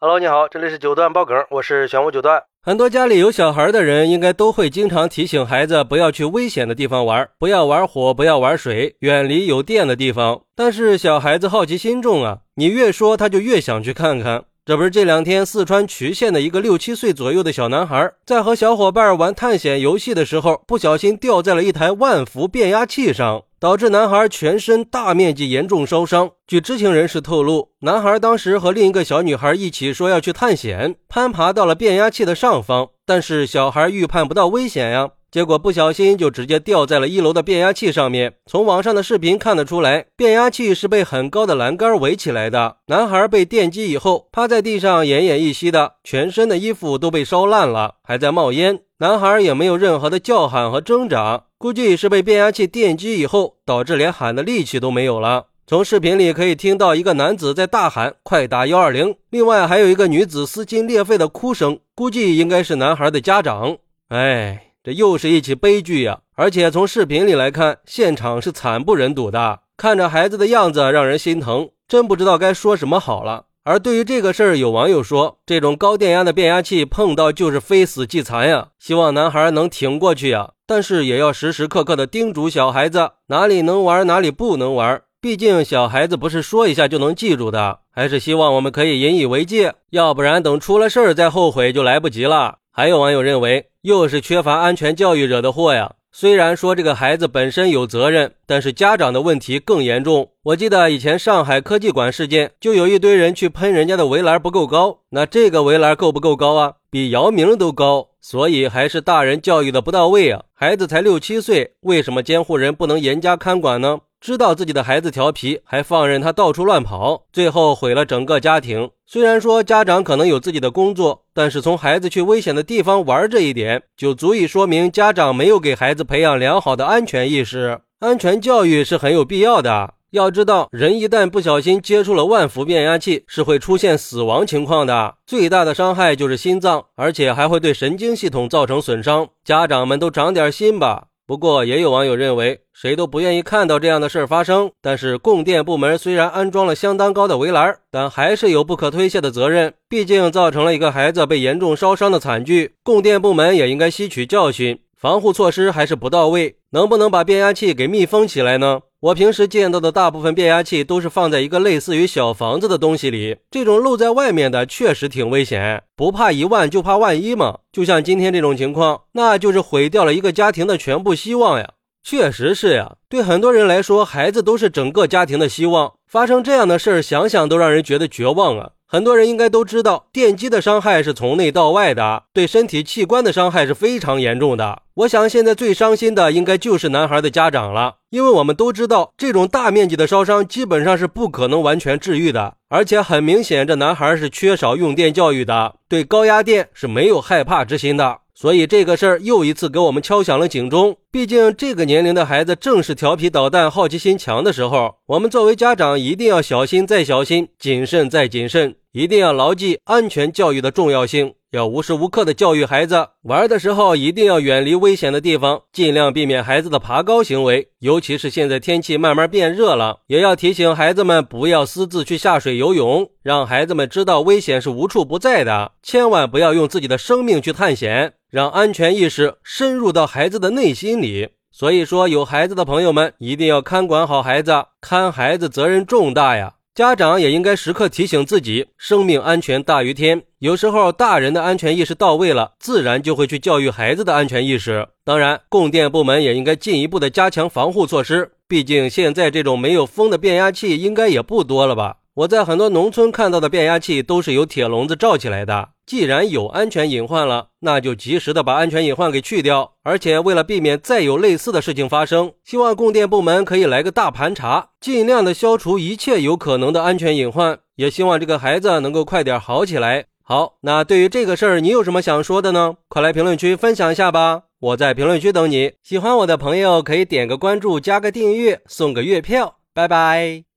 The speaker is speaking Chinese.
Hello，你好，这里是九段爆梗，我是玄武九段。很多家里有小孩的人，应该都会经常提醒孩子不要去危险的地方玩，不要玩火，不要玩水，远离有电的地方。但是小孩子好奇心重啊，你越说他就越想去看看。这不是这两天四川渠县的一个六七岁左右的小男孩，在和小伙伴玩探险游戏的时候，不小心掉在了一台万伏变压器上，导致男孩全身大面积严重烧伤。据知情人士透露，男孩当时和另一个小女孩一起说要去探险，攀爬到了变压器的上方，但是小孩预判不到危险呀。结果不小心就直接掉在了一楼的变压器上面。从网上的视频看得出来，变压器是被很高的栏杆围起来的。男孩被电击以后，趴在地上奄奄一息的，全身的衣服都被烧烂了，还在冒烟。男孩也没有任何的叫喊和挣扎，估计是被变压器电击以后，导致连喊的力气都没有了。从视频里可以听到一个男子在大喊“快打幺二零”，另外还有一个女子撕心裂肺的哭声，估计应该是男孩的家长。哎。这又是一起悲剧呀！而且从视频里来看，现场是惨不忍睹的，看着孩子的样子让人心疼，真不知道该说什么好了。而对于这个事儿，有网友说，这种高电压的变压器碰到就是非死即残呀，希望男孩能挺过去呀。但是也要时时刻刻的叮嘱小孩子哪里能玩，哪里不能玩。毕竟小孩子不是说一下就能记住的，还是希望我们可以引以为戒，要不然等出了事儿再后悔就来不及了。还有网友认为，又是缺乏安全教育惹的祸呀。虽然说这个孩子本身有责任，但是家长的问题更严重。我记得以前上海科技馆事件，就有一堆人去喷人家的围栏不够高，那这个围栏够不够高啊？比姚明都高。所以还是大人教育的不到位啊。孩子才六七岁，为什么监护人不能严加看管呢？知道自己的孩子调皮，还放任他到处乱跑，最后毁了整个家庭。虽然说家长可能有自己的工作，但是从孩子去危险的地方玩这一点，就足以说明家长没有给孩子培养良好的安全意识。安全教育是很有必要的。要知道，人一旦不小心接触了万伏变压器，是会出现死亡情况的。最大的伤害就是心脏，而且还会对神经系统造成损伤。家长们都长点心吧。不过，也有网友认为，谁都不愿意看到这样的事儿发生。但是，供电部门虽然安装了相当高的围栏，但还是有不可推卸的责任。毕竟，造成了一个孩子被严重烧伤的惨剧，供电部门也应该吸取教训。防护措施还是不到位，能不能把变压器给密封起来呢？我平时见到的大部分变压器都是放在一个类似于小房子的东西里，这种露在外面的确实挺危险。不怕一万就怕万一嘛，就像今天这种情况，那就是毁掉了一个家庭的全部希望呀。确实是呀，对很多人来说，孩子都是整个家庭的希望。发生这样的事儿，想想都让人觉得绝望啊。很多人应该都知道，电击的伤害是从内到外的，对身体器官的伤害是非常严重的。我想现在最伤心的应该就是男孩的家长了，因为我们都知道，这种大面积的烧伤基本上是不可能完全治愈的，而且很明显，这男孩是缺少用电教育的，对高压电是没有害怕之心的。所以这个事儿又一次给我们敲响了警钟。毕竟这个年龄的孩子正是调皮捣蛋、好奇心强的时候，我们作为家长一定要小心再小心，谨慎再谨慎，一定要牢记安全教育的重要性。要无时无刻的教育孩子，玩的时候一定要远离危险的地方，尽量避免孩子的爬高行为。尤其是现在天气慢慢变热了，也要提醒孩子们不要私自去下水游泳，让孩子们知道危险是无处不在的，千万不要用自己的生命去探险，让安全意识深入到孩子的内心里。所以说，有孩子的朋友们一定要看管好孩子，看孩子责任重大呀。家长也应该时刻提醒自己，生命安全大于天。有时候，大人的安全意识到位了，自然就会去教育孩子的安全意识。当然，供电部门也应该进一步的加强防护措施。毕竟，现在这种没有风的变压器应该也不多了吧？我在很多农村看到的变压器都是由铁笼子罩起来的。既然有安全隐患了，那就及时的把安全隐患给去掉。而且为了避免再有类似的事情发生，希望供电部门可以来个大盘查，尽量的消除一切有可能的安全隐患。也希望这个孩子能够快点好起来。好，那对于这个事儿，你有什么想说的呢？快来评论区分享一下吧，我在评论区等你。喜欢我的朋友可以点个关注，加个订阅，送个月票。拜拜。